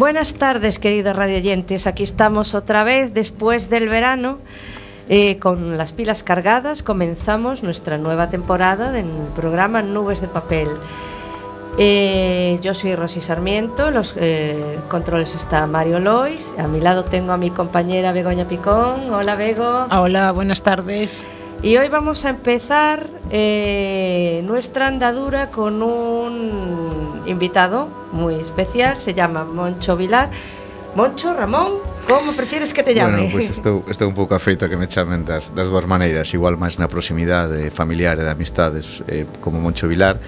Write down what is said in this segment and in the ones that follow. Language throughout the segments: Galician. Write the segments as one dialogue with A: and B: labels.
A: Buenas tardes, queridos radioyentes. Aquí estamos otra vez después del verano. Eh, con las pilas cargadas comenzamos nuestra nueva temporada del programa Nubes de Papel. Eh, yo soy Rosy Sarmiento, los eh, controles está Mario Lois, a mi lado tengo a mi compañera Begoña Picón. Hola Bego.
B: Hola, buenas tardes.
A: Y hoy vamos a empezar nuestra andadura con un invitado muy especial, se llama Moncho Vilar. Moncho, Ramón, como prefieres que te llame?
C: Bueno, pois pues estou, estou un pouco afeito a que me chamen das, das dúas maneiras Igual máis na proximidade familiar e de amistades eh, Como Moncho Vilar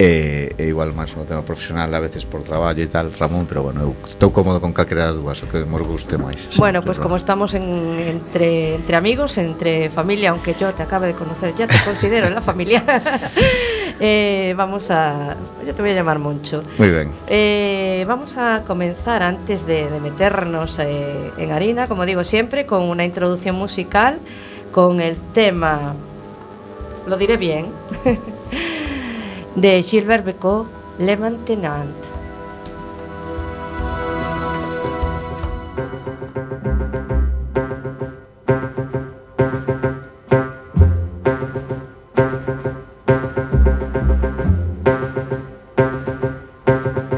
C: E, e igual máis no tema profesional a veces por traballo e tal, Ramón, pero bueno, eu estou cómodo con calquera das dúas, o que mos guste máis.
A: Bueno, pues como estamos en, entre, entre amigos, entre familia, aunque yo te acabe de conocer, ya te considero en la familia, eh, vamos a... yo te voy a llamar Moncho.
C: Muy ben.
A: Eh, vamos a comenzar antes de, de meternos eh, en harina, como digo siempre, con una introducción musical, con el tema, lo diré bien, de Gilbert Becot, Le Maintenant.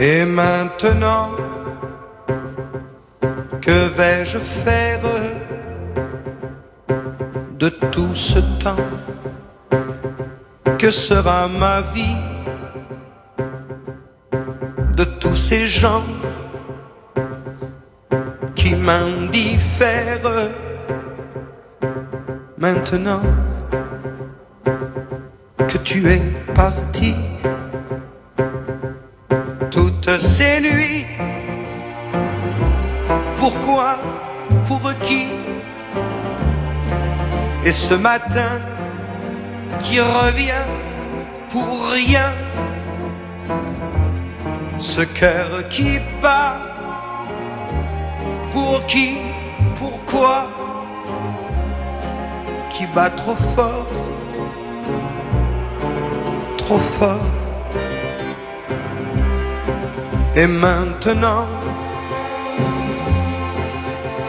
D: Et maintenant, que vais-je faire de tout ce temps Que sera ma vie ces gens qui m'indiffèrent Maintenant que tu es parti toutes ces nuits. Pourquoi Pour qui? Et ce matin qui revient pour rien. Ce cœur qui bat. Pour qui Pourquoi Qui bat trop fort Trop fort. Et maintenant,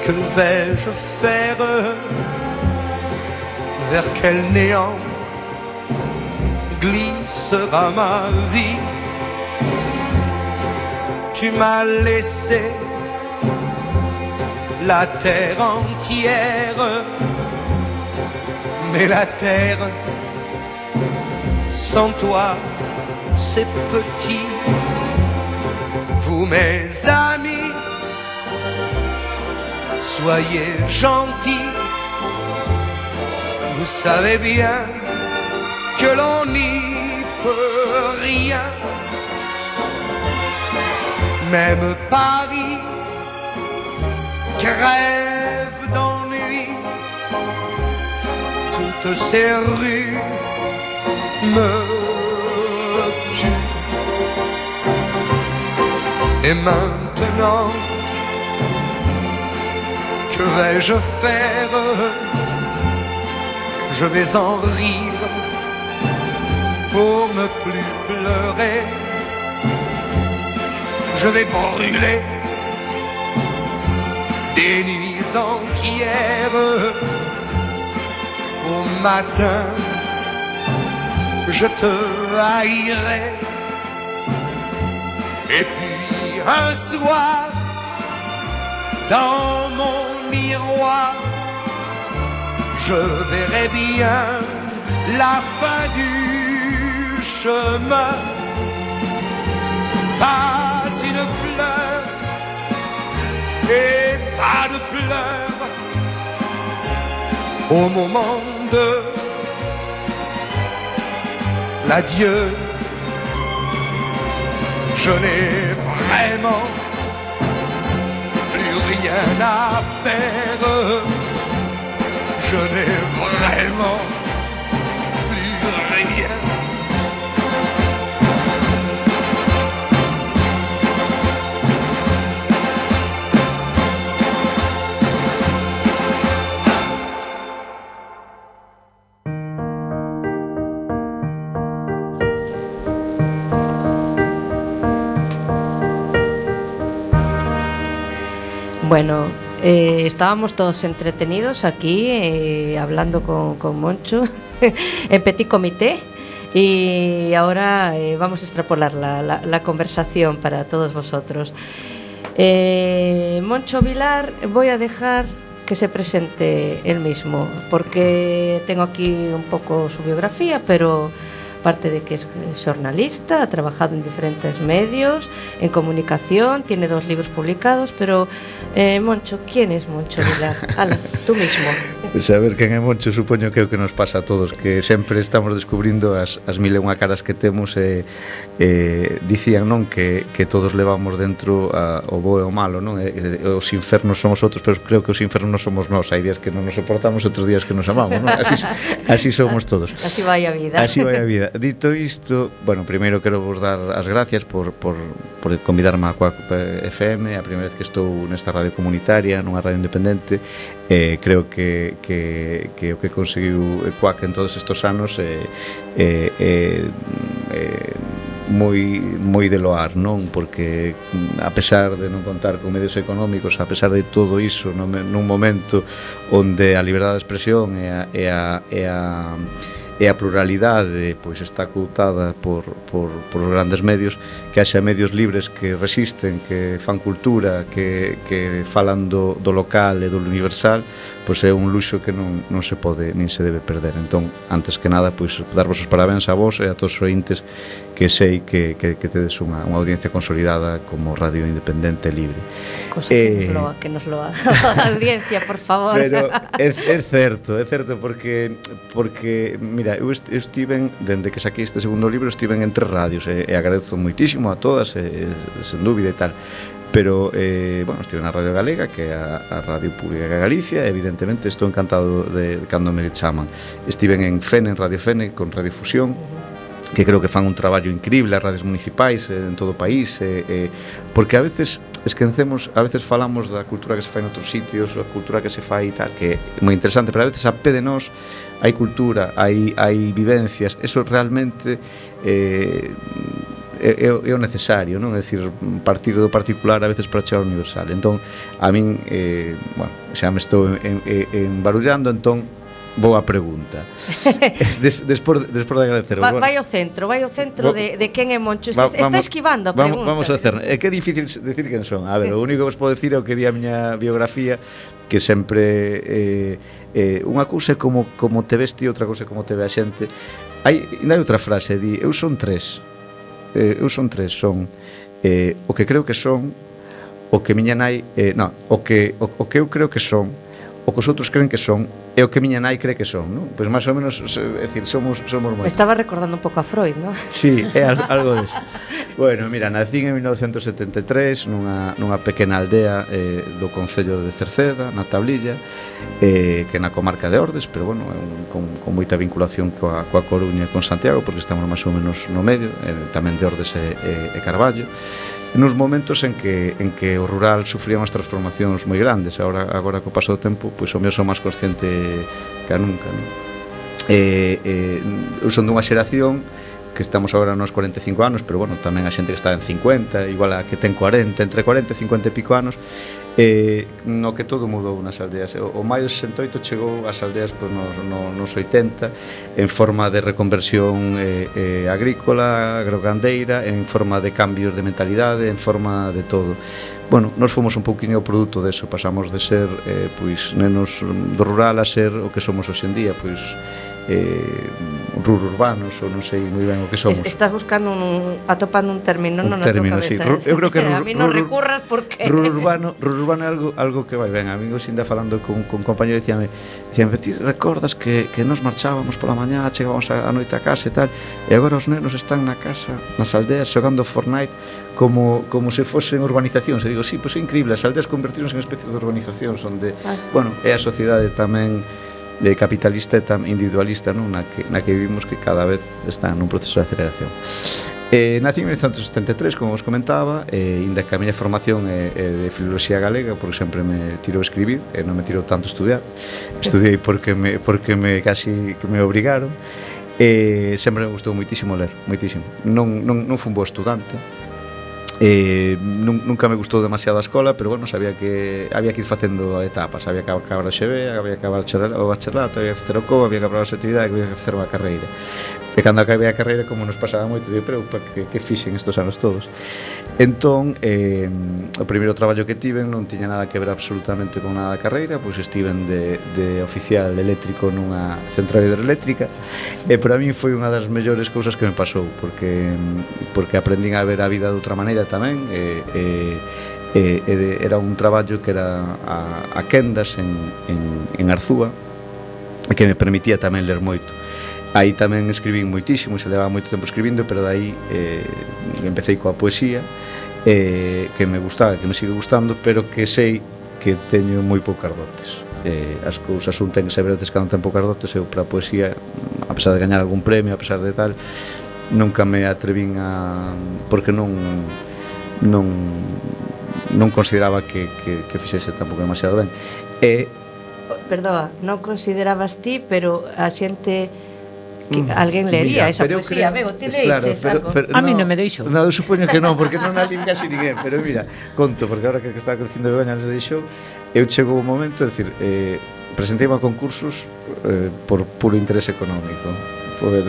D: que vais-je faire Vers quel néant glissera ma vie? Tu m'as laissé la terre entière, mais la terre sans toi, c'est petit vous mes amis, soyez gentils. Vous savez bien que l'on n'y peut rien. Même Paris crève d'ennui. Toutes ces rues me tuent. Et maintenant, que vais-je faire? Je vais en rire pour ne plus pleurer. Je vais brûler des nuits entières au matin. Je te haïrai et puis un soir, dans mon miroir, je verrai bien la fin du chemin. Et pas de pleurs au moment de l'adieu je n'ai vraiment plus rien à faire. Je n'ai vraiment
A: Bueno, eh, estábamos todos entretenidos aquí, eh, hablando con, Moncho en petit comité. Y ahora eh, vamos a extrapolar la, conversación para todos vosotros. Moncho Vilar, voy a dejar que se presente él mismo, porque tengo aquí un poco su biografía, pero aparte de que es xornalista, ha trabajado en diferentes medios, en comunicación, tiene dos libros publicados, pero eh, Moncho, ¿quién es Moncho Vilar? Ala, tú mismo.
C: Saber quen é Moncho supoño que é o que nos pasa a todos, que sempre estamos descubrindo as, as mil e unha caras que temos e, eh, eh, dicían non que, que todos levamos dentro a, o bo e o malo, non? E, e, os infernos somos outros, pero creo que os infernos somos nós, hai días que non nos soportamos, outros días que nos amamos, non? Así, así somos todos.
A: Así vai a vida.
C: Así vai a vida dito isto, bueno, primeiro quero vos dar as gracias por, por, por convidarme a Coac FM, a primeira vez que estou nesta radio comunitaria, nunha radio independente, eh, creo que, que, que o que conseguiu Coac en todos estes anos é eh, eh, eh, moi moi de loar, non? Porque a pesar de non contar con medios económicos, a pesar de todo iso, non, nun momento onde a liberdade de expresión e a, e a, e a e a pluralidade pois está coutada por, por, por grandes medios que haxa medios libres que resisten que fan cultura que, que falan do, do local e do universal pois é un luxo que non, non se pode nin se debe perder. Entón antes que nada pois darvos os parabéns a vos e a todos os ointes que sei que, que, que tedes unha, unha audiencia consolidada como Radio Independente Libre.
A: Cosa eh, que, nos loa, eh, que nos loa a audiencia, por favor.
C: Pero é, é certo, é certo, porque, porque mira, eu estiven, dende que saquei este segundo libro, estiven entre radios, eh, e, e agradezo moitísimo a todas, e, e, sen dúbida e tal, pero eh, bueno, estive na Radio Galega que é a, a Radio Pública de Galicia evidentemente estou encantado de, de cando me chaman Estiven en FEN, en Radio FENE, con Radio Fusión uh -huh que creo que fan un traballo increíble as redes municipais eh, en todo o país eh, eh, porque a veces esquecemos a veces falamos da cultura que se fai en outros sitios a cultura que se fai e tal que é moi interesante pero a veces a pé de nós hai cultura hai, hai vivencias eso realmente eh, é, é o necesario, non? É dicir, partir do particular a veces para chegar ao universal. Entón, a min, eh, bueno, xa me estou en, en, en barullando, entón, Boa pregunta. Des, despois, despois de agradecer.
A: Va, vai ao centro, vai ao centro Va, de, de quen é Moncho. Está, va, vamos, está esquivando a pregunta.
C: Vamos, vamos a hacer. É que é difícil decir quen son. A ver, o único que vos podo decir é o que di a miña biografía, que sempre... Eh, eh, unha cousa é como, como te vesti, outra cousa é como te ve a xente. Hai, hai outra frase, di, eu son tres. Eh, eu son tres, son eh, o que creo que son, o que miña nai... Eh, non, o que, o, o que eu creo que son, o que os outros creen que son e o que miña nai cree que son, non? Pois máis ou menos, é dicir, somos somos moi.
A: Estaba recordando un pouco a Freud, non?
C: Sí, é algo deso. bueno, mira, nací en 1973 nunha nunha pequena aldea eh, do concello de Cerceda, na Tablilla, eh, que na comarca de Ordes, pero bueno, un, con, con moita vinculación coa, coa Coruña e con Santiago, porque estamos máis ou menos no medio, eh, tamén de Ordes e, e, e Carballo nos momentos en que, en que o rural sufría unhas transformacións moi grandes agora, agora co paso do tempo pois o meu son máis consciente que nunca non? Eh, eh, eu son dunha xeración que estamos agora nos 45 anos, pero bueno, tamén a xente que está en 50, igual a que ten 40, entre 40 e 50 e pico anos, Eh, eh, no que todo mudou nas aldeas. O, o maio 68 chegou ás aldeas pois, nos, no, nos 80 en forma de reconversión eh, eh, agrícola, agrogandeira, en forma de cambios de mentalidade, en forma de todo. Bueno, nos fomos un pouquinho o produto deso, pasamos de ser eh, pois nenos do rural a ser o que somos hoxe en día, pois eh, rururbanos ou non sei moi ben o que somos.
A: Estás buscando un atopando un término
C: un non término, sí. Eu creo que eh.
A: rur, a mí non recurras porque
C: rururbano, rururbano é algo algo que vai ben. Amigo sinda falando con con compañeiro dicíame, dicíame, ti recordas que que nos marchábamos pola mañá, chegábamos a, a noite a casa e tal, e agora os nenos están na casa, nas aldeas xogando Fortnite como, como se fosen urbanizacións. E digo, sí, pois é increíble, as aldeas convertironse en especies de urbanizacións onde, ah. bueno, é a sociedade tamén de capitalista e tan individualista non? Na, que, na que vivimos que cada vez está nun proceso de aceleración. Eh, nací en 1973, como vos comentaba, eh, inda que a miña formación é, eh, é de filoloxía galega, porque sempre me tiro a escribir, e non me tiro tanto a estudiar. Estudiei porque me, porque me casi que me obrigaron. Eh, sempre me gustou moitísimo ler, moitísimo. Non, non, non fun bo estudante, Eh, nun, nunca me gustou demasiado a escola, pero bueno, sabía que había que ir facendo etapas, había que acabar o xeve, había que acabar o bacharelato, había que facer o COA, había que acabar a actividade, había que facer unha carreira. E cando acabei a carreira, como nos pasaba moito, dije, pero pa que, que fixen estos anos todos? Entón, eh, o primeiro traballo que tiven non tiña nada que ver absolutamente con nada da carreira, pois estiven de, de oficial eléctrico nunha central hidroeléctrica, e para min foi unha das mellores cousas que me pasou, porque porque aprendín a ver a vida de outra maneira, Tamén e, e, e, e de, era un traballo que era a, a quendas en, en, en Arzúa e que me permitía tamén ler moito. Aí tamén escribín moitísimo se levaba moito tempo escribindo pero dai eh, empecé coa poesía eh, que me gustaba, que me sigue gustando pero que sei que teño moi poucas dotes. Eh, as cousas un ten que saber antes cando ten poucas dotes eu para a poesía a pesar de gañar algún premio a pesar de tal nunca me atrevín a porque non non, non consideraba que, que, que fixese tampouco demasiado ben. E...
A: Perdoa, non considerabas ti, pero a xente que mm, alguén leería Mira, esa poesía, creo, veo, ti leiches claro,
B: pero, pero, no, a mí non me deixou.
C: No, eu supoño que non, porque non a lin casi ninguén, pero mira, conto, porque agora que estaba dicindo Begoña nos deixou, eu chego un momento, é dicir, eh, presentei a concursos eh, por puro interés económico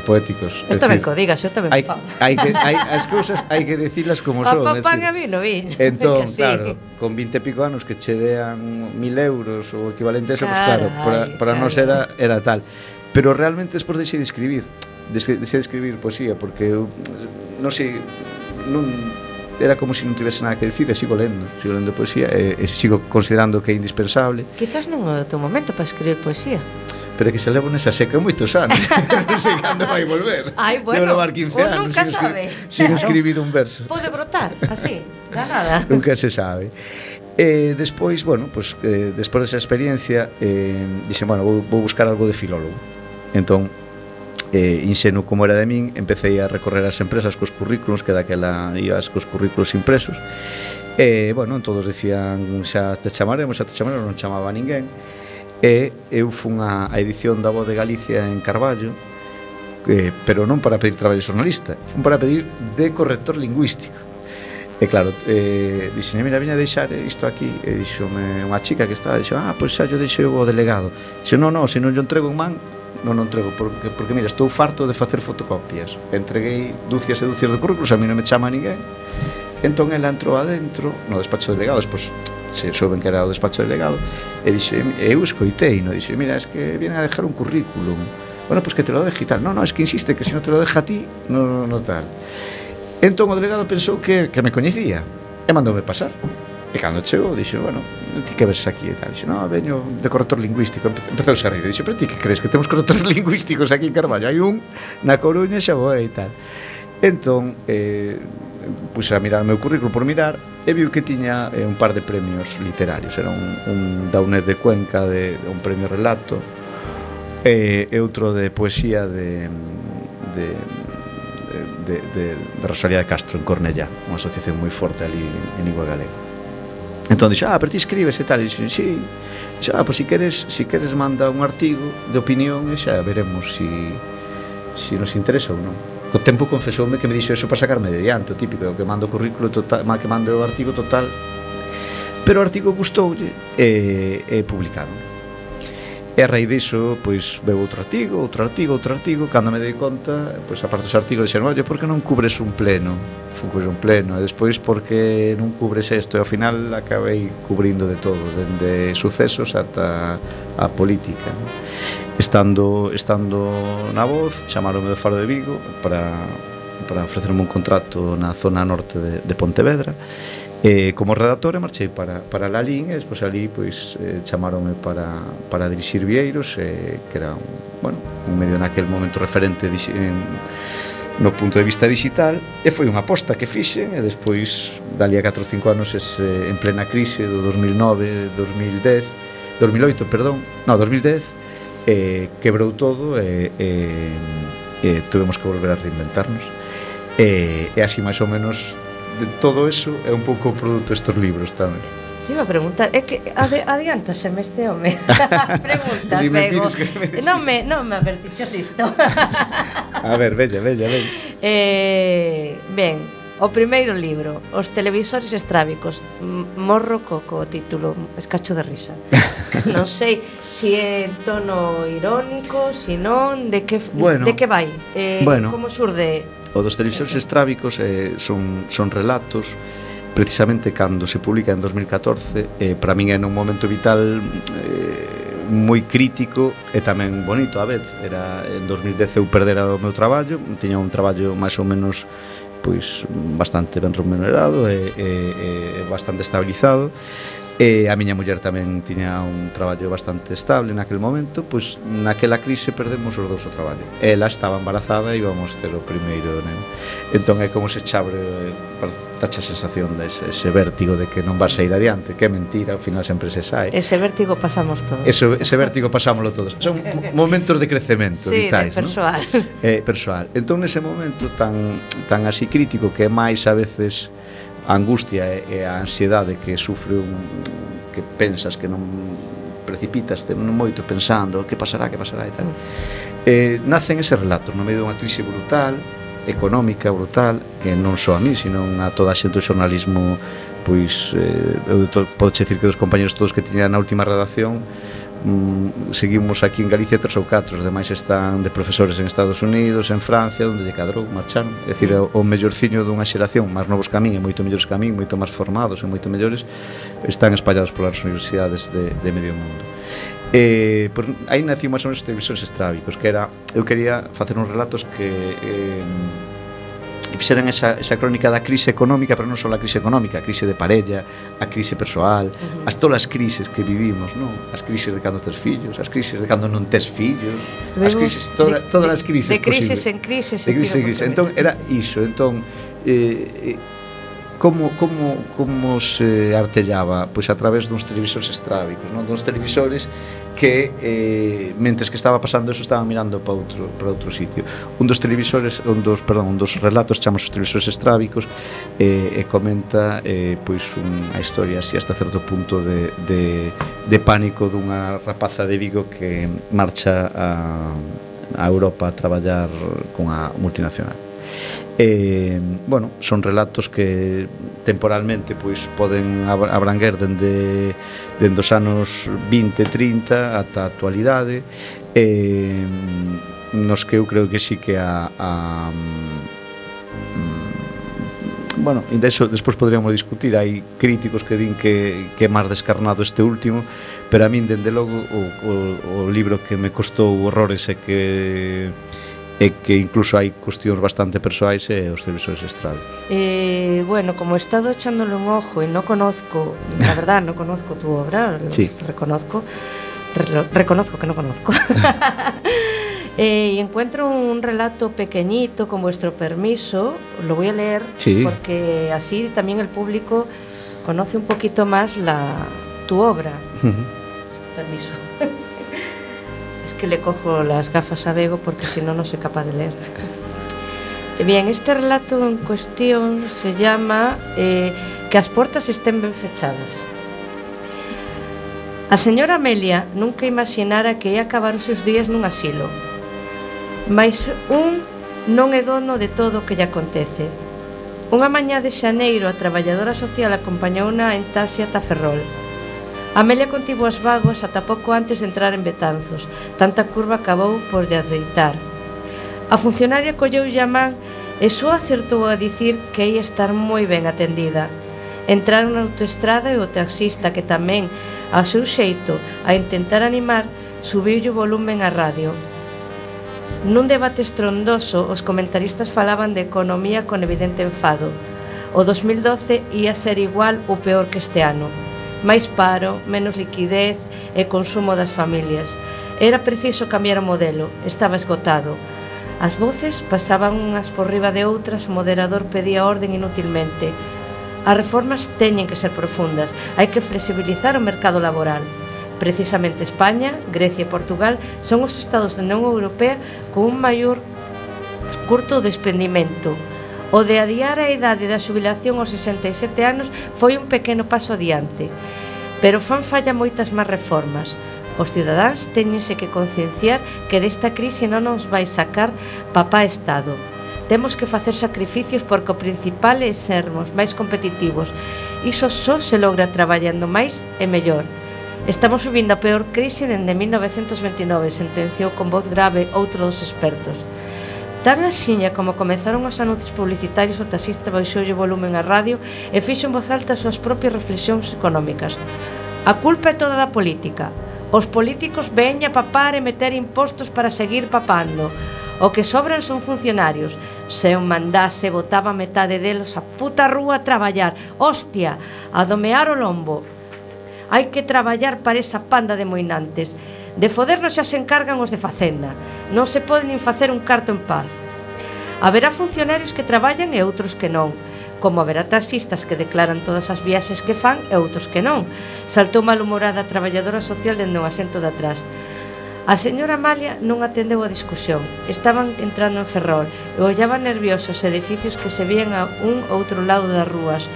C: poéticos.
A: Isto ben co digas, eu tamén
C: hai. Hai que, hai, as cousas hai que dicilas como son.
A: A papán a mí no viño.
C: Entón, sí. claro, con 20 e pico anos que che dean mil euros ou equivalente a eso, claro, pues, claro para, para claro. nos era, era tal. Pero realmente despois deixei de escribir, deixei de escribir poesía, porque eu, non sei, non era como se si non tivese nada que decir e sigo lendo, sigo lendo poesía e, e sigo considerando que é indispensable.
A: Quizás non é o teu momento para escribir poesía
C: pero que se levo nesa seca moitos anos. non sei cando vai volver.
A: Ai, bueno,
C: Debo levar 15 anos
A: nunca sin, sabe.
C: sin claro. escribir un verso.
A: Pode brotar, así, da nada.
C: nunca se sabe. E eh, despois, bueno, pues, eh, despois desa experiencia, eh, dixen, bueno, vou, vou buscar algo de filólogo. Entón, eh, inxeno como era de min, Empecé a recorrer as empresas cos currículos, que daquela ibas cos currículos impresos. E, eh, bueno, todos dicían, xa te chamaremos, xa te chamaremos, non chamaba ninguén E eu fun a, a edición da Voz de Galicia en Carballo, eh, pero non para pedir traballo xornalista, fun para pedir de corrector lingüístico. E claro, eh, dixen, mira, viña deixar isto aquí E dixome unha chica que estaba Dixo, ah, pois xa yo deixei o delegado Dixo, non, non, se non yo entrego en man non o entrego porque, porque mira, estou farto de facer fotocopias Entreguei dúcias e dúcias de currículos A mí non me chama ninguén. Entón ela entrou adentro, no despacho de delegados, pois se souben que era o despacho de delegado, e dixe, eu escoitei, no dixe, mira, es que viene a dejar un currículum. Bueno, pois pues que te lo deje tal. No, no, es que insiste que se si non te lo deja a ti, no, no, no tal. Entón o delegado pensou que, que me coñecía e mandoume pasar. E cando chegou, dixo, bueno, ti que ves aquí e tal? Dixo, no, veño de corrector lingüístico. Empezou a rir, dixo, pero ti que crees que temos correctores lingüísticos aquí en Carballo? Hai un na Coruña xa boa e tal. Entón, eh, puse a mirar o meu currículo por mirar e viu que tiña eh, un par de premios literarios. Era un, un daunet de Cuenca de, de un premio relato e, e outro de poesía de, de de, de, de Rosalía de Castro en Cornellá unha asociación moi forte ali en, en Igua Galega. Entón dixo, ah, pero ti escribes e tal E dixo, sí dixo, ah, pois si queres, si queres manda un artigo de opinión E xa veremos si, si nos interesa ou non co tempo confesoume que me dixo eso para sacarme de diante, o típico, que mando o currículo total, que mando o artigo total. Pero o artigo gustoulle e, e publicaron. E a raíz diso, pois, veo outro artigo, outro artigo, outro artigo, cando me dei conta, pois, a parte dos artigos, dixeron, oye, por que non cubres un pleno? Fun cubres un pleno, e despois, por que non cubres isto? E ao final acabei cubrindo de todo, dende sucesos ata a política. Non? Estando, estando na voz, chamaronme do Faro de Vigo para, para ofrecerme un contrato na zona norte de, de Pontevedra. Eh, como redactor marchei para, para Lalín e despois ali pois, eh, chamaronme para, para dirixir Vieiros eh, que era un, bueno, un medio naquel momento referente en, no punto de vista digital e foi unha aposta que fixen e despois dali a 4 ou 5 anos ese, eh, en plena crise do 2009 2010 2008, perdón, no, 2010 eh, quebrou todo e eh, eh, eh, tuvemos que volver a reinventarnos. Eh, e así máis ou menos de todo eso é un pouco o produto estes libros tamén.
A: Si iba a preguntar, é que ade, adiantaseme este home. Pregunta, si me pego que me Non me, non me advertiches isto.
C: A ver, veña, veña, veña
A: eh, Ben, O primeiro libro, Os televisores estrábicos, Morro Coco, o título, escacho de risa. non sei se é en tono irónico, se non, de que,
C: bueno,
A: de que vai? Eh,
C: bueno,
A: como surde?
C: O dos televisores estrábicos eh, son, son relatos precisamente cando se publica en 2014 eh, para min é nun momento vital eh, moi crítico e tamén bonito a vez era en 2010 eu perdera o meu traballo tiña un traballo máis ou menos pois bastante ben remunerado e, e, e bastante estabilizado. E a miña muller tamén tiña un traballo bastante estable naquel momento, pois naquela crise perdemos os dous o traballo. Ela estaba embarazada e íbamos ter o primeiro nen. Entón é como se chabre tacha sensación de ese, ese vértigo de que non vas a ir adiante, que é mentira, ao final sempre se sai.
A: Ese vértigo pasamos todos.
C: Eso, ese vértigo pasámoslo todos. Son momentos de crecemento
A: sí,
C: vitais,
A: de persoal.
C: ¿no? Eh, persoal. Entón nese momento tan tan así crítico que é máis a veces a angustia e, e a ansiedade que sufre un que pensas que non precipitas non moito pensando que pasará, que pasará e tal. Mm. Eh, nacen ese relato no medio dunha crise brutal, económica brutal, que non só a mí, sino a toda a xente do xornalismo pois eh, eu podo dicir que dos compañeros todos que tiñan na última redacción mm, seguimos aquí en Galicia tres ou catro, os demais están de profesores en Estados Unidos, en Francia, onde lle cadrou, marcharon. É dicir, mm. o, o mellorciño dunha xeración, máis novos camín, e moito mellores camín, moito máis formados e moito mellores, están espallados polas universidades de, de medio mundo. Eh, por, aí naciu máis ou menos televisores estrábicos, que era, eu quería facer uns relatos que eh, que fixeran esa, esa crónica da crise económica, pero non só a crise económica, a crise de parella, a crise persoal, uh -huh. as todas as crises que vivimos, non? As crises de cando tes fillos, as crises de cando non tes fillos,
A: Vemos as
C: crises, toda,
A: de,
C: todas as crises
A: De, de crises
C: posibles.
A: en crises.
C: De crises en crises. Entón, era iso, entón, eh, eh como como como se artellaba, pois a través duns televisores estrábicos, non? Duns televisores que eh, mentres que estaba pasando eso estaba mirando para outro, para outro sitio. Un dos televisores un dos, perdón, un dos relatos chamamos os televisores estrábicos eh, e comenta eh, pois unha historia así hasta certo punto de, de, de pánico dunha rapaza de Vigo que marcha a, a Europa a traballar con a multinacional. E, bueno, son relatos que temporalmente pois poden abranguer dende, dende os anos 20, 30 ata a actualidade. E, nos que eu creo que sí que a, a mm, bueno, e deso despois poderíamos discutir, hai críticos que din que, que é máis descarnado este último, pero a min, dende logo, o, o, o libro que me costou horrores e que e que incluso hai cuestións bastante persoais e os televisores estrábicos.
A: Eh, bueno, como he estado echándole un ojo y no conozco, la verdad, no conozco tu obra,
C: Sí.
A: reconozco, re- reconozco que no conozco. Eh, y encuentro un relato pequeñito con vuestro permiso, lo voy a leer
C: Sí.
A: porque así también el público conoce un poquito más la, tu obra. Permiso. que le cojo las gafas a Bego porque si no, no soy capaz de leer. Bien, este relato en cuestión se llama eh, Que as portas estén ben fechadas. A señora Amelia nunca imaginara que ia acabar os seus días nun asilo. Mais un non é dono de todo o que lle acontece. Unha mañá de xaneiro a traballadora social acompañouna en taxi ata Ferrol. Amelia contivo as vagos ata pouco antes de entrar en Betanzos. Tanta curva acabou por lle aceitar. A funcionaria colleu a man e só acertou a dicir que ia estar moi ben atendida. Entraron na autoestrada e o taxista que tamén, ao seu xeito, a intentar animar, subiu o volumen á radio. Nun debate estrondoso, os comentaristas falaban de economía con evidente enfado. O 2012 ia ser igual ou peor que este ano máis paro, menos liquidez e consumo das familias. Era preciso cambiar o modelo, estaba esgotado. As voces pasaban unhas por riba de outras, o moderador pedía orden inutilmente. As reformas teñen que ser profundas, hai que flexibilizar o mercado laboral. Precisamente España, Grecia e Portugal son os estados da Unión Europea con un maior curto despendimento. De O de adiar a idade da xubilación aos 67 anos foi un pequeno paso adiante, pero fan falla moitas máis reformas. Os cidadáns teñense que concienciar que desta crise non nos vai sacar papá Estado. Temos que facer sacrificios porque o principal é sermos máis competitivos. Iso só se logra traballando máis e mellor. Estamos vivindo a peor crise dende 1929, sentenciou con voz grave outro dos expertos. Tan axiña como comezaron os anuncios publicitarios o taxista baixoulle volumen a radio e fixo en voz alta as súas propias reflexións económicas. A culpa é toda da política. Os políticos veña a papar e meter impostos para seguir papando. O que sobran son funcionarios. Se un mandase, botaba metade delos a puta rúa a traballar. Hostia, a domear o lombo. Hai que traballar para esa panda de moinantes De fodernos xa se encargan os de Facenda. Non se pode nin facer un carto en paz. Haberá funcionarios que traballan e outros que non como haberá taxistas que declaran todas as viaxes que fan e outros que non. Saltou malhumorada a traballadora social dende o asento de atrás. A señora Amalia non atendeu a discusión. Estaban entrando en Ferrol e ollaban nerviosos edificios que se vían a un outro lado das rúas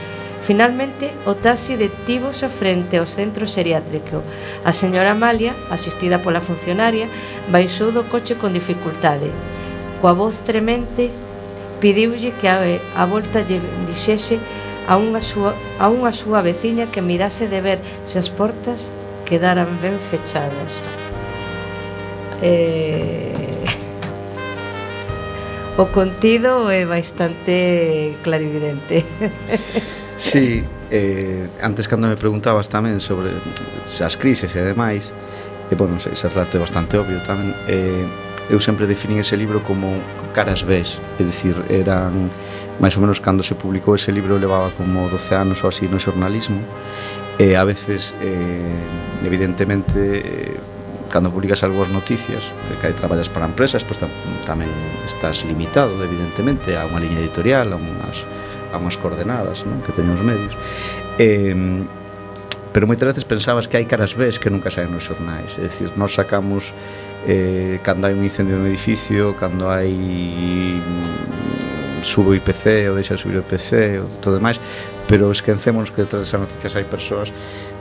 A: Finalmente, o taxi detívose frente ao centro xeriátrico. A señora Amalia, asistida pola funcionaria, baixou do coche con dificultade. Coa voz tremente, pediulle que a, a volta lle dixese a unha, súa, a unha súa veciña que mirase de ver se as portas quedaran ben fechadas. Eh... O contido é bastante clarividente.
C: Sí, eh, antes cando me preguntabas tamén sobre as crises e demais, e, bueno, ese relato é bastante obvio tamén, eh, eu sempre definí ese libro como caras ves, é dicir, eran máis ou menos cando se publicou ese libro levaba como 12 anos ou así no xornalismo e a veces eh, evidentemente eh, cando publicas algo as noticias eh, que traballas para empresas pois tam tamén estás limitado evidentemente a unha liña editorial a unhas a unhas coordenadas non? que teñen os medios Eh, pero moitas veces pensabas que hai caras ves que nunca saen nos xornais é dicir, nós sacamos eh, cando hai un incendio no edificio cando hai mm, subo IPC ou deixa de subir o IPC ou todo demais pero esquecémonos que detrás desas noticias hai persoas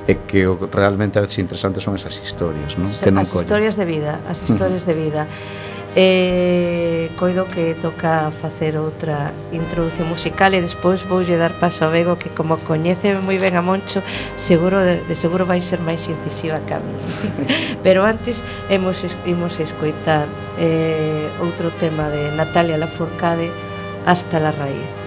C: e que o realmente a veces interesante son esas historias, non?
A: Sí, que non as coño. historias de vida, as historias uh -huh. de vida eh, coido que toca facer outra introdución musical e despois voulle dar paso a Bego que como coñece moi ben a Moncho seguro de, de seguro vai ser máis incisiva que a mí pero antes hemos, imos escoitar eh, outro tema de Natalia Lafourcade Hasta la raíz.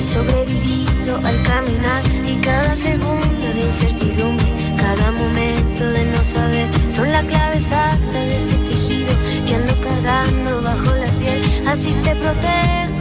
E: sobrevivido al caminar. Y cada segundo de incertidumbre, cada momento de no saber, son la clave exacta de ese tejido que ando cargando bajo la piel, así te protejo,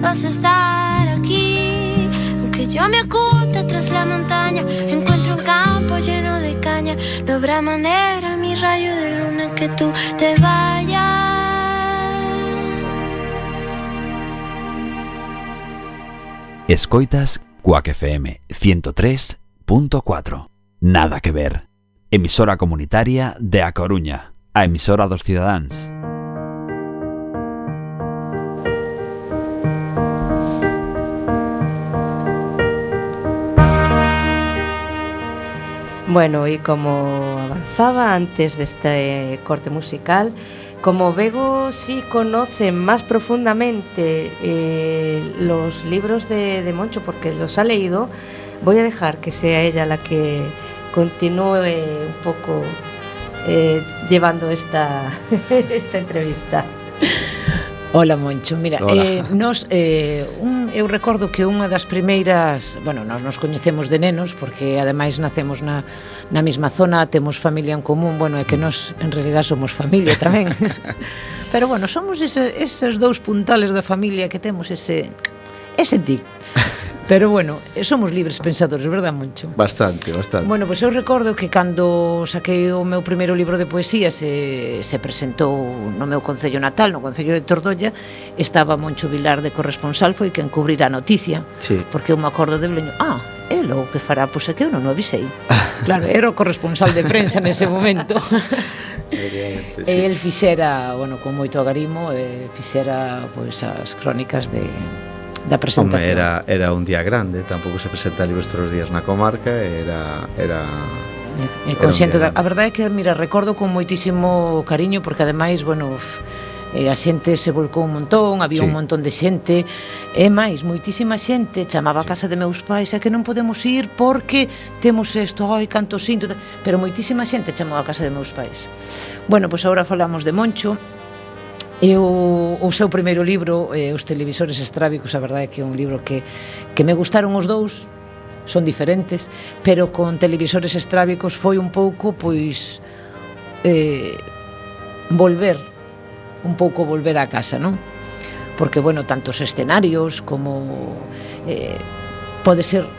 E: vas a estar aquí. Aunque yo me oculte tras la montaña, encuentro un campo lleno de caña.
B: No habrá manera, mi rayo de luna, que tú te vayas.
F: Escoitas Cuac FM 103.4 Nada que ver Emisora comunitaria de A Coruña A emisora dos cidadáns
A: Bueno, y como avanzaba antes de este corte musical, como Bego sí conoce más profundamente eh, los libros de, Moncho porque los ha leído, voy a dejar que sea ella la que continúe un poco eh, llevando esta, esta entrevista.
G: Ola Moncho, mira,
C: Hola.
G: eh nos eh un eu recordo que unha das primeiras, bueno, nós nos coñecemos de nenos porque ademais nacemos na na mesma zona, temos familia en común, bueno, é que nós en realidad somos familia tamén. Pero bueno, somos ese, esos dous puntales da familia que temos ese ese tic. Pero bueno, somos libres pensadores, verdad, Moncho?
C: Bastante, bastante.
G: Bueno, pois pues eu recordo que cando saquei o meu primeiro libro de poesía se, se presentou no meu Concello Natal, no Concello de Tordolla, estaba Moncho Vilar de corresponsal, foi quen cubrirá a noticia,
C: sí.
G: porque eu me acordo de Bleño, ah, el o que fará, pois é que eu non o avisei. Claro, era o corresponsal de prensa nese momento.
C: Mediante.
G: E el fixera, bueno, con moito agarimo, eh, fixera pois, as crónicas de, da presentación.
C: Home, era, era un día grande, tampouco se presenta libros todos os días na comarca, era... era
G: e,
C: e
G: consciente da, a verdade é que, mira, recordo con moitísimo cariño porque ademais, bueno, eh, a xente se volcou un montón, había
C: sí.
G: un montón de xente, e máis, moitísima xente chamaba sí. a casa de meus pais, é que non podemos ir porque temos isto, ai, canto sinto, pero moitísima xente chamou a casa de meus pais. Bueno, pois pues agora falamos de Moncho, E o, o seu primeiro libro, eh, Os televisores estrábicos, a verdade é que é un libro que, que me gustaron os dous, son diferentes, pero con televisores estrábicos foi un pouco, pois, eh, volver, un pouco volver á casa, non? Porque, bueno, tantos escenarios como... Eh, pode ser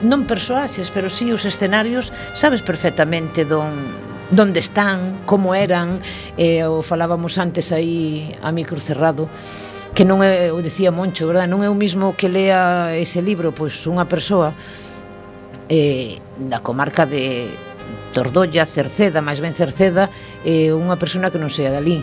G: non persoaxes, pero si sí os escenarios sabes perfectamente don donde están, como eran, eh, o falábamos antes aí a micro cerrado, que non é, o dicía Moncho, verdad? non é o mismo que lea ese libro, pois unha persoa eh, da comarca de Tordolla, Cerceda, máis ben Cerceda, eh, unha persona que non sea dali,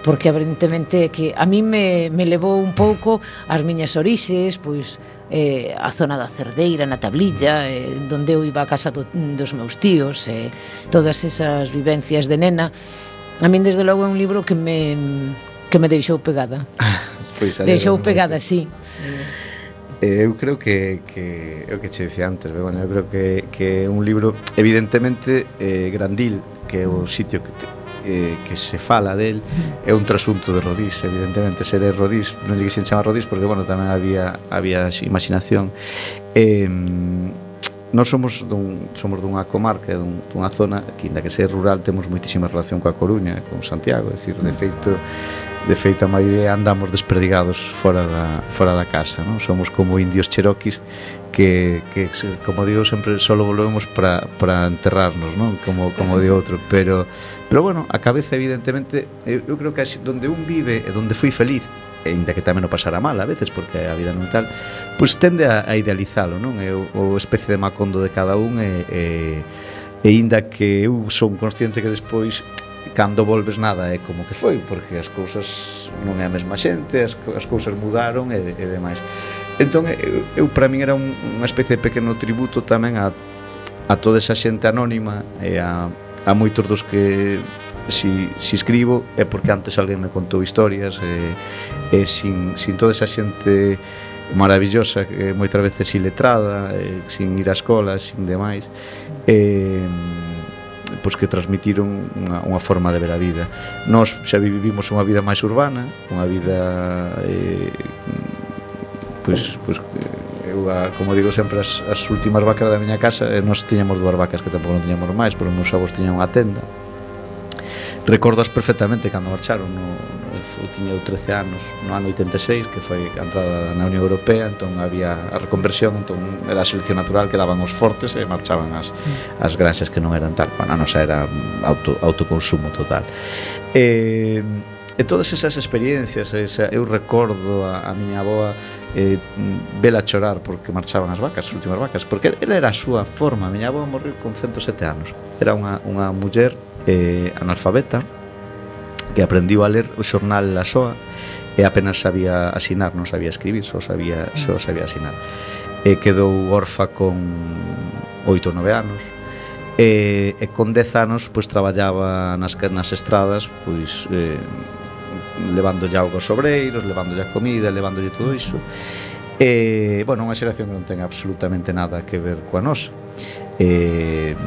G: porque aparentemente que a mí me, me levou un pouco as miñas orixes, pois eh, a zona da Cerdeira, na Tablilla, eh, donde eu iba a casa do, dos meus tíos, eh, todas esas vivencias de nena. A min, desde logo, é un libro que me, que me deixou pegada.
C: pois,
G: deixou pegada, sí.
C: Eh, eu creo que, que é o que che dicía antes, bueno, eu creo que, que é un libro evidentemente eh, grandil, que é o sitio que, te, eh, que se fala del é un trasunto de Rodís, evidentemente ser é Rodís, non lle quixen chamar Rodís porque bueno, tamén había había imaginación. Eh, Nós somos dun, somos dunha comarca, dun, dunha zona que, inda que ser rural, temos moitísima relación coa Coruña, con Santiago, é dicir, de mm. feito, de feito a maioría andamos desperdigados fora da, fora da casa, non? Somos como indios cheroquis que, que como digo, sempre só volvemos para, para enterrarnos, non? Como, como de outro, pero, pero bueno, a cabeza evidentemente, eu, eu creo que así, donde un vive e donde foi feliz, e inda que tamén o pasara mal a veces porque a vida non tal pois tende a, a idealizalo non? É o, o especie de macondo de cada un e, e, e inda que eu son consciente que despois cando volves nada é como que foi porque as cousas non é a mesma xente as, as cousas mudaron e, e demais. Entón eu, eu para min era un, unha especie de pequeno tributo tamén a, a toda esa xente anónima e a, a moitos dos que si, si escribo é porque antes alguén me contou historias e, e sin, sin toda esa xente maravillosa que moitas veces iletrada e, sin ir á escola, sin demais e, pois que transmitiron unha, unha forma de ver a vida. Nós xa vivimos unha vida máis urbana unha vida eh, pois, pois eu a, como digo sempre as, as últimas vacas da miña casa e nós tiñamos dúas vacas que tampouco non tiñamos máis pero meus avós tiñan unha tenda recordas perfectamente cando marcharon no, eu tiña 13 anos no ano 86 que foi a entrada na Unión Europea entón había a reconversión entón era a selección natural que daban os fortes e marchaban as, mm. as granxas que non eran tal bueno, a nosa era auto, autoconsumo total e, e todas esas experiencias esa, eu recordo a, a miña aboa eh, mm, vela chorar porque marchaban as vacas, as últimas vacas, porque ela era a súa forma, a miña aboa morreu con 107 anos. Era unha, unha muller eh, analfabeta que aprendiu a ler o xornal La Soa e apenas sabía asinar, non sabía escribir, só sabía, mm. só sabía asinar. E quedou orfa con oito nove anos. E, e con 10 anos pois traballaba nas nas estradas, pois eh, levando ya aos obreiros, levando ya comida, levando ya todo iso. E, bueno, unha xeración que non ten absolutamente nada que ver coa nosa. E,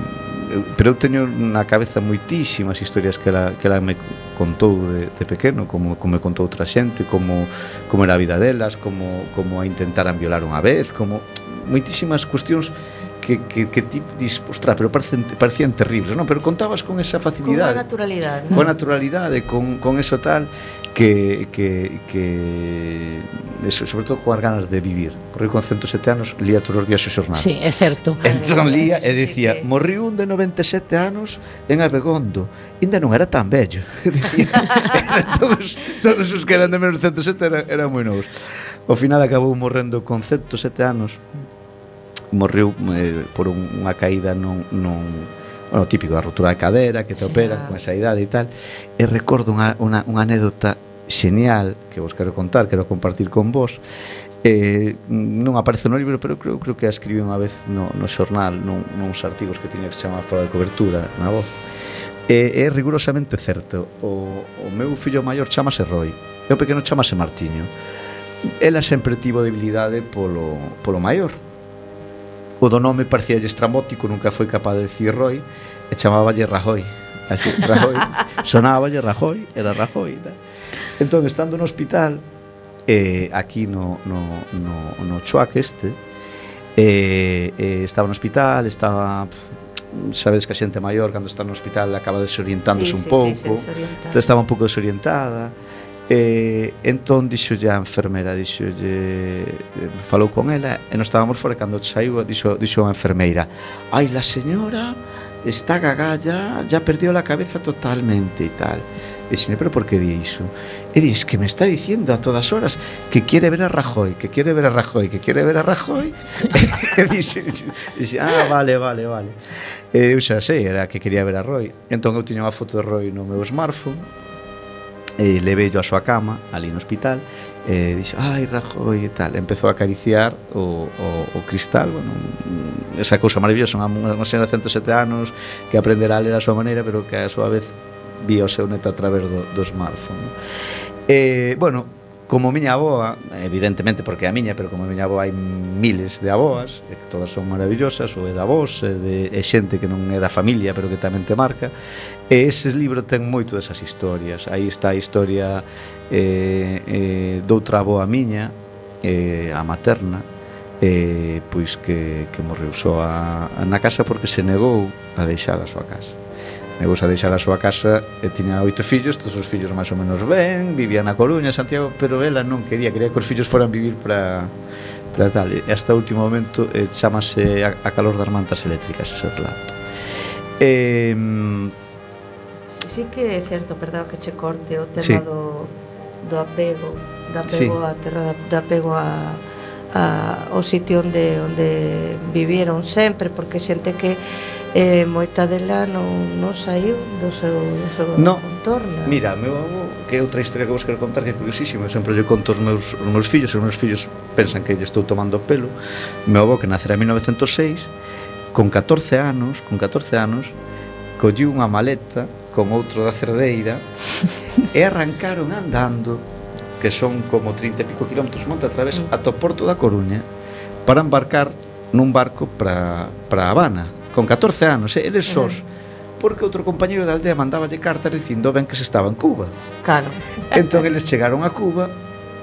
C: pero eu teño na cabeza moitísimas historias que ela, que ela me contou de, de pequeno, como, como me contou outra xente, como, como era a vida delas, como, como a intentaran violar unha vez, como moitísimas cuestións que, que, que ti dis, ostras, pero parecen, parecían terribles, non? Pero contabas con esa facilidade.
A: Con naturalidade, non?
C: Con naturalidade, con, con eso tal, que, que, que eso, sobre todo coas ganas de vivir. Porque con 107 anos lía todos os días o xornal.
G: Sí, é certo.
C: Entón lía e dicía, sí, que... morriu un de 97 anos en Abegondo. Ainda non era tan vello. todos, todos os que eran de menos de 107 eran, eran moi novos. Ao final acabou morrendo con 107 anos morreu eh, por un, unha caída non, non bueno, típico da rotura de cadera que te
A: Xeral.
C: opera con esa idade e tal. E recordo unha, unha, unha anécdota xenial que vos quero contar, quero compartir con vos. Eh, non aparece no libro pero creo, creo que a escribí unha vez no, no xornal nun, nuns artigos que tiña que se chamar fora de cobertura na voz. E é rigurosamente certo o, o meu fillo maior chamase Roy e o pequeno chamase Martiño. Ela sempre tivo debilidade polo, polo maior o do nome parecía estrambótico, nunca foi capaz de decir Roy, e chamáballe Rajoy. Así, Rajoy, sonáballe Rajoy, era Rajoy. Da. Entón, estando no hospital, eh, aquí no, no, no, no Chuac este, eh, eh, estaba no hospital, estaba... Pff, sabedes que a xente maior cando está no hospital acaba desorientándose
A: sí,
C: un
A: sí,
C: pouco
A: sí,
C: entón estaba un pouco desorientada E entón dixolle a enfermeira, dixolle, eh, falou con ela e nos estábamos fora cando saiu, dixo, dixo a enfermeira, "Ai, la señora está gagalla, ya perdió la cabeza totalmente e tal." E dixene, pero por que di iso? E dis que me está diciendo a todas horas que quiere ver a Rajoy, que quiere ver a Rajoy, que quiere ver a Rajoy. e dixe, dixe, ah, vale, vale, vale. E eu xa sei, era que quería ver a Roy. Entón eu tiña unha foto de Roy no meu smartphone e leveillo a súa cama ali no hospital e dixo, ai Rajoy e tal. Empezou a acariciar o, o, o cristal bueno, esa cousa maravillosa unha, unha señora de 107 anos que aprenderá a ler a súa maneira pero que a súa vez vía o seu neto a través do, do smartphone e, bueno, Como miña aboa, evidentemente porque é a miña, pero como miña aboa hai miles de aboas, e que todas son maravillosas, ou é da vos, é, de, é xente que non é da familia, pero que tamén te marca, e ese libro ten moito desas historias. Aí está a historia eh, eh, doutra aboa miña, eh, a materna, eh, pois que, que morreu só a, a, na casa porque se negou a deixar a súa casa Levou a deixar a súa casa e tiña oito fillos, todos os fillos máis ou menos ben, vivía na Coruña, Santiago, pero ela non quería, quería que os fillos foran vivir para para tal. E hasta o último momento eh, chamase a, a calor das mantas eléctricas ese relato. Eh,
A: sí, sí que é certo, perdón que che corte o tema
C: sí.
A: do, do apego, do apego
C: sí.
A: a terra, do apego a a, o sitio onde onde vivieron sempre porque xente que eh, moita dela non, non saiu do seu, do seu
C: no.
A: contorno.
C: Mira, meu avó, que é outra historia que vos quero contar que é curiosísima, eu sempre lle conto aos meus, os meus fillos, os meus fillos pensan que lle estou tomando pelo. Meu avó, que nacera en 1906, con 14 anos, con 14 anos, colliu unha maleta con outro da Cerdeira e arrancaron andando que son como 30 e pico kilómetros monte a través
A: mm.
C: ata o porto da Coruña para embarcar nun barco para, para Habana con 14 anos, eh, eles sós. Uh -huh porque outro compañeiro da aldea mandáballe cartas dicindo ben que se estaba en Cuba.
A: Claro.
C: Entón eles chegaron a Cuba,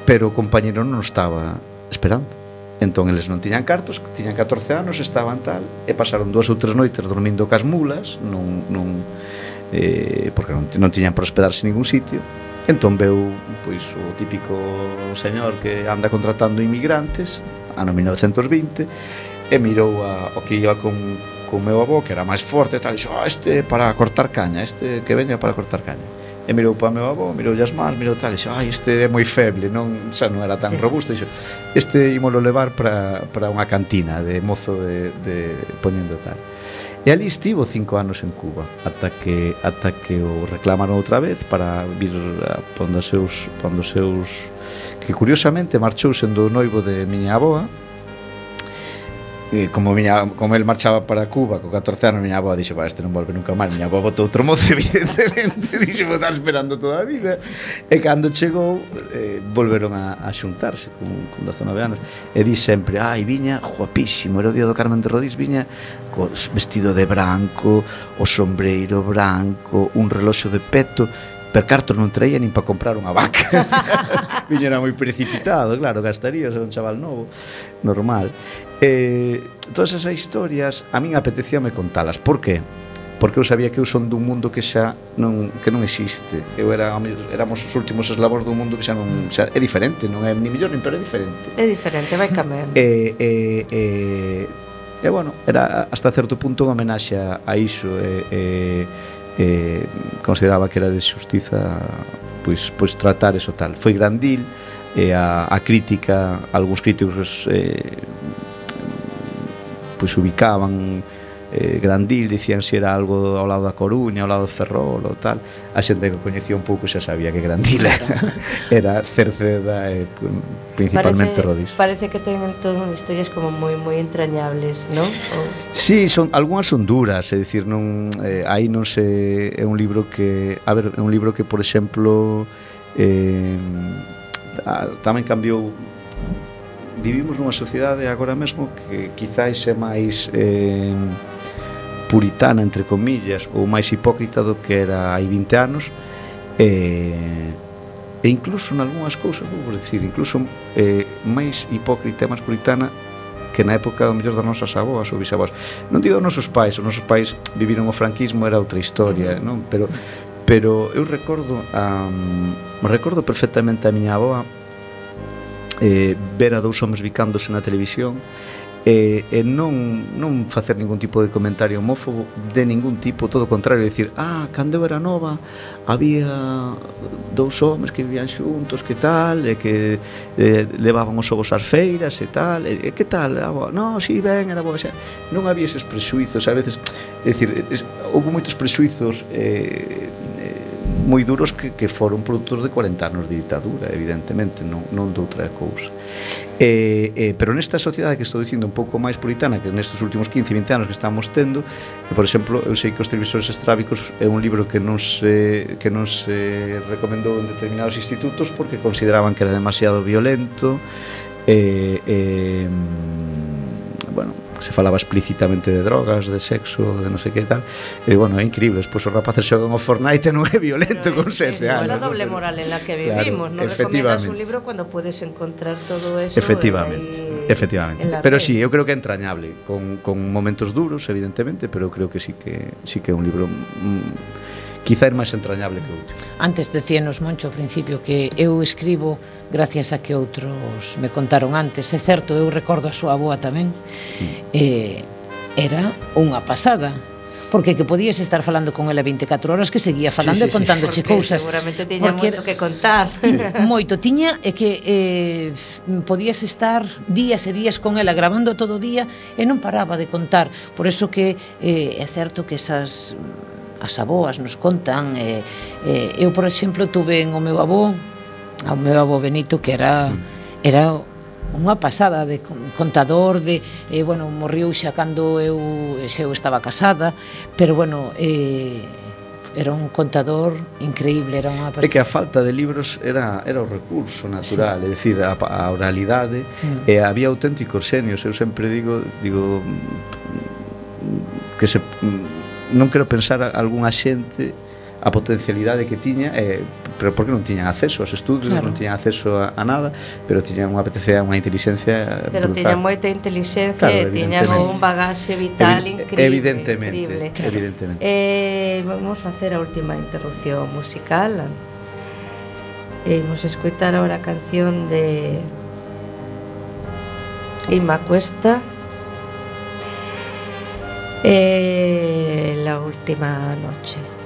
C: pero o compañeiro non estaba esperando. Entón eles non tiñan cartos, tiñan 14 anos, estaban tal, e pasaron dúas ou tres noites dormindo cas mulas, non, non, eh, porque non, non tiñan para hospedarse en ningún sitio. Entón veu pois, o típico señor que anda contratando inmigrantes, ano 1920, e mirou a, o que iba con co meu avó, que era máis forte, tal, e dixo, oh, este para cortar caña, este que veña para cortar caña. E mirou para meu avó, mirou as mans, mirou tal, e dixo, ai, este é moi feble, non, xa non era tan
A: sí.
C: robusto, e dixo, este ímolo levar para, para unha cantina de mozo de, de poñendo tal. E ali estivo cinco anos en Cuba Ata que, ata que o reclamaron outra vez Para vir a pondo seus, pondo seus Que curiosamente marchouse do noivo de miña aboa E como miña, como el marchaba para Cuba co 14 anos, miña avó dixo, va, este non volve nunca máis. Miña avó botou outro mozo, evidentemente, dixo, vou estar esperando toda a vida. E cando chegou, eh, volveron a, a xuntarse con, con 19 anos. E di sempre, ai, viña, guapísimo, era o día do Carmen de Rodís, viña co vestido de branco, o sombreiro branco, un reloxo de peto, per carto non traía nin para comprar unha vaca. Viñera moi precipitado, claro, gastaría, era un chaval novo, normal. Eh, todas esas historias a min apetecíame contalas. Por qué? Porque eu sabía que eu son dun mundo que xa non que non existe. Eu era éramos os últimos eslabos dun mundo que xa non xa, é diferente, non é ni mellor nin pero é diferente.
A: É diferente, vai cambiando.
C: Eh, eh, eh, e bueno, era hasta certo punto unha homenaxe a iso e eh, eh, consideraba que era de xustiza pois pois tratar eso tal. Foi grandil e a, a crítica, algúns críticos eh, pois ubicaban eh, Grandil, dicían se era algo ao lado da Coruña, ao lado de Ferrol ou tal. A xente que coñecía un pouco xa sabía que Grandil era, era Cerceda e mm, principalmente parece, Rodis.
A: Parece que ten entón historias como moi moi entrañables, non? O...
C: Sí, son algunhas son duras, é dicir, non eh, aí non se é un libro que, a ver, é un libro que por exemplo eh, tamén cambiou vivimos nunha sociedade agora mesmo que quizáis é máis eh, puritana, entre comillas, ou máis hipócrita do que era hai 20 anos, eh, e incluso en algunhas cousas, vou dicir, incluso eh, máis hipócrita e máis puritana que na época do mellor das nosas avós ou bisavós. Non digo nosos pais, os nosos pais viviron o franquismo era outra historia, non? Pero pero eu recordo a um, recordo perfectamente a miña avoa eh, ver a dous homes bicándose na televisión e, e non, non facer ningún tipo de comentario homófobo de ningún tipo, todo o contrario, decir, ah, cando era nova había dous homes que vivían xuntos, que tal, e que eh, levaban os ovos ás feiras e tal, e, e que tal, ah, no, si, sí, ben, era boa, xa. non había eses prexuizos, a veces, é dicir, es, houve moitos prexuizos eh, moi duros que, que foron produtos de 40 anos de ditadura, evidentemente, non, non de outra cousa. Eh, eh, pero nesta sociedade que estou dicindo un pouco máis puritana que nestes últimos 15, 20 anos que estamos tendo eh, por exemplo, eu sei que os televisores estrábicos é un libro que non se, que non se recomendou en determinados institutos porque consideraban que era demasiado violento eh, eh, bueno, se falaba explícitamente de drogas, de sexo, de non sei que tal. E bueno, é increíble, despois os rapaces xogan ao Fortnite e non é violento con sete
A: é
C: anos.
A: la
C: non?
A: doble moral en la que
C: Claro,
A: vivimos, non recomendas un libro cuando puedes encontrar todo eso
C: Efectivamente,
A: ahí
C: efectivamente. Pero
A: red.
C: sí, eu creo que é entrañable, con, con momentos duros, evidentemente, pero creo que sí que sí que é un libro mm, quizá é máis entrañable que outro.
G: Antes decíanos, Moncho, ao principio, que eu escribo gracias a que outros me contaron antes. É certo, eu recordo a súa aboa tamén. Mm. Eh, era unha pasada porque que podías estar falando con ela 24 horas que seguía falando
C: sí, sí, e
G: contándoche
A: porque
G: cousas.
A: Seguramente tiña
G: porque
A: moito que contar. Sí.
G: Moito tiña e que eh, podías estar días e días con ela grabando todo o día e non paraba de contar. Por eso que eh, é certo que esas as aboas nos contan e, e eu por exemplo tuve en o meu avó ao meu avó Benito que era mm. era unha pasada de contador de eh, bueno, morriu xa cando eu xa eu estaba casada, pero bueno, eh, era un contador increíble, era unha
C: É que a falta de libros era era o recurso natural, sí. é dicir, a, a oralidade
G: mm.
C: e había auténticos xenios, eu sempre digo, digo que se non quero pensar a algunha xente a potencialidade que tiña eh, pero porque non tiñan acceso aos estudos
G: claro.
C: non tiñan acceso a, a nada pero tiñan unha apetecería, unha inteligencia
A: pero
C: brutal.
A: tiñan moita inteligencia
C: claro,
A: e
C: tiñan
A: un bagaxe vital
C: Evi
A: increíble
C: evidentemente,
A: increíble. Claro.
C: evidentemente.
A: Eh, vamos facer a última interrupción musical e eh, imos escoitar agora a canción de Irma Cuesta eh, La última noche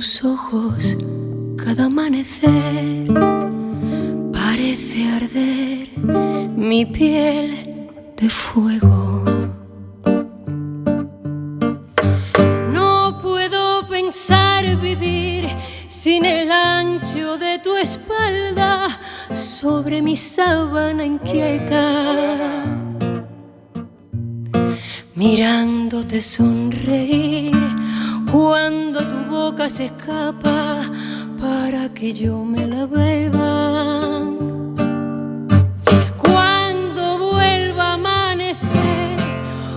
B: tus ojos cada amanecer parece arder mi piel de fuego. No puedo pensar vivir sin el ancho de tu espalda sobre mi sábana inquieta. Mirándote sonreír cuando boca se escapa para que yo me la beba. Cuando vuelva a amanecer,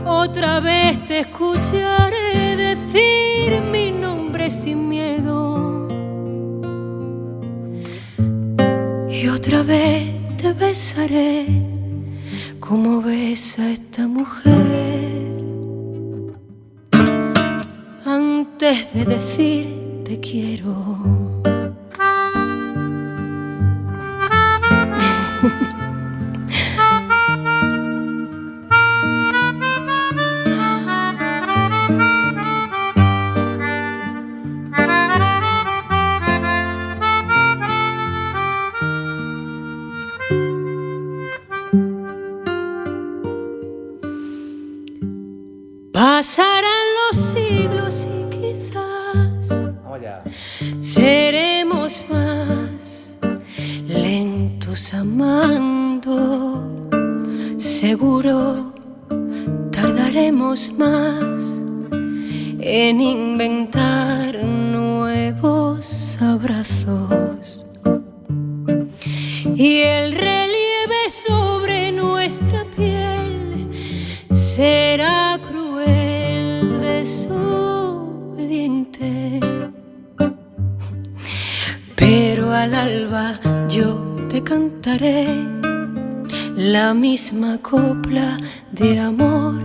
B: otra vez te escucharé decir mi nombre sin miedo. Y otra vez te besaré como besa esta mujer. Antes de decir te quiero. Pasarán más en inventar nuevos abrazos. Y el relieve sobre nuestra piel será cruel, desobediente. Pero al alba yo te cantaré la misma copla de amor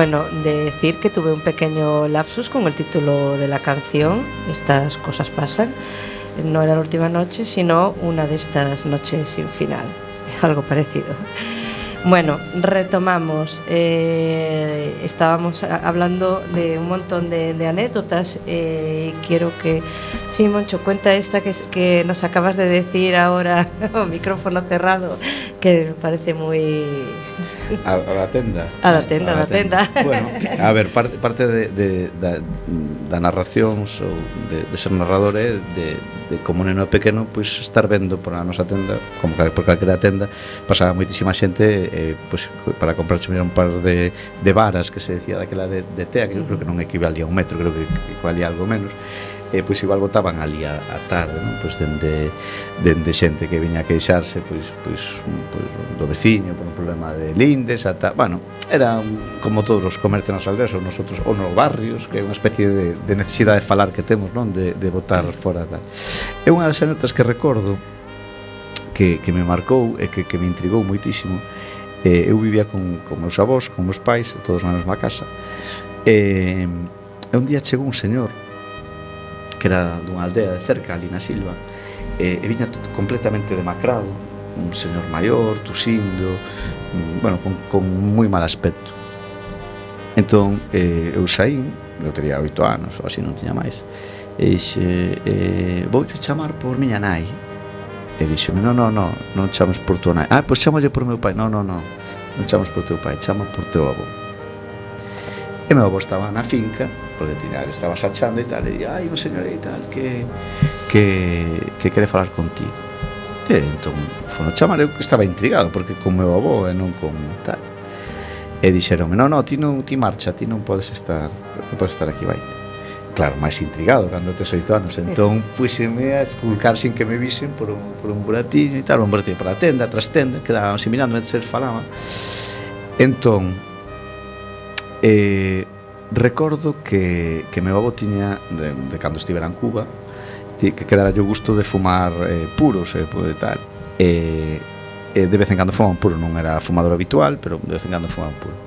A: Bueno, de decir que tuve un pequeño lapsus con el título de la canción, Estas cosas pasan. no era la última noche, sino una de estas noches sin final, algo parecido. Bueno, retomamos. Eh, estábamos hablando de un montón de, anécdotas. eh, quiero que, sí, Moncho, cuenta esta que, que nos acabas de decir ahora, micrófono cerrado, que parece moi...
C: A, a da tenda.
A: A da tenda, a da tenda. tenda.
C: Bueno, a ver, parte, parte de, de, da, da narración ou de, de ser narrador é de, de como neno pequeno pois pues, estar vendo por a nosa tenda como por calquera tenda pasaba moitísima xente eh, pois, pues, para comprar un par de, de varas que se decía daquela de, de tea que eu creo que non equivalía a un metro creo que equivalía algo menos e pois igual botaban ali a, a tarde, non? Pois dende dende xente que viña a queixarse pois pois, pois do veciño por un problema de lindes ata, bueno, era como todos os comercios nas aldeas ou nosotros ou nos barrios, que é unha especie de, de necesidade de falar que temos, non? De, de botar fora da. É unha das anotas que recordo que, que me marcou e que, que me intrigou moitísimo eh, eu vivía con, con meus avós, con meus pais, todos na mesma casa. E, eh, e un día chegou un señor que era dunha aldea de cerca, ali na Silva, e, e viña completamente demacrado, un señor maior, tusindo, bueno, con, con moi mal aspecto. Entón, eh, eu saí, eu tería oito anos, ou así non tiña máis, e dixe, eh, vou chamar por miña nai. E dixo, non, non, non, non chamas por tua nai. Ah, pois chamolle por meu pai. Non, non, non, non chamas por teu pai, chama por teu avó. E meu avó estaba na finca, porque tiña que estabas e tal, e di, ai, un señor e tal, que, que, que quere falar contigo. E entón, fono chamar, eu estaba intrigado, porque con meu avó e non con tal. E dixeronme, non, non, ti, non, ti marcha, ti non podes estar, non podes estar aquí, vai. Claro, máis intrigado, cando tes oito anos. Entón, puxeme a esculcar sin que me visen por un, por un buratinho e tal, un buratinho para a tenda, tras tenda, quedábamos mirando, mentre se falaba. Entón, eh, Recordo que, que meu avó tiña, de, de cando estivera en Cuba, que quedara o gusto de fumar eh, puros e eh, tal. E, eh, de vez en cando fumaban puro, non era fumador habitual, pero de vez en cando fumaban puro.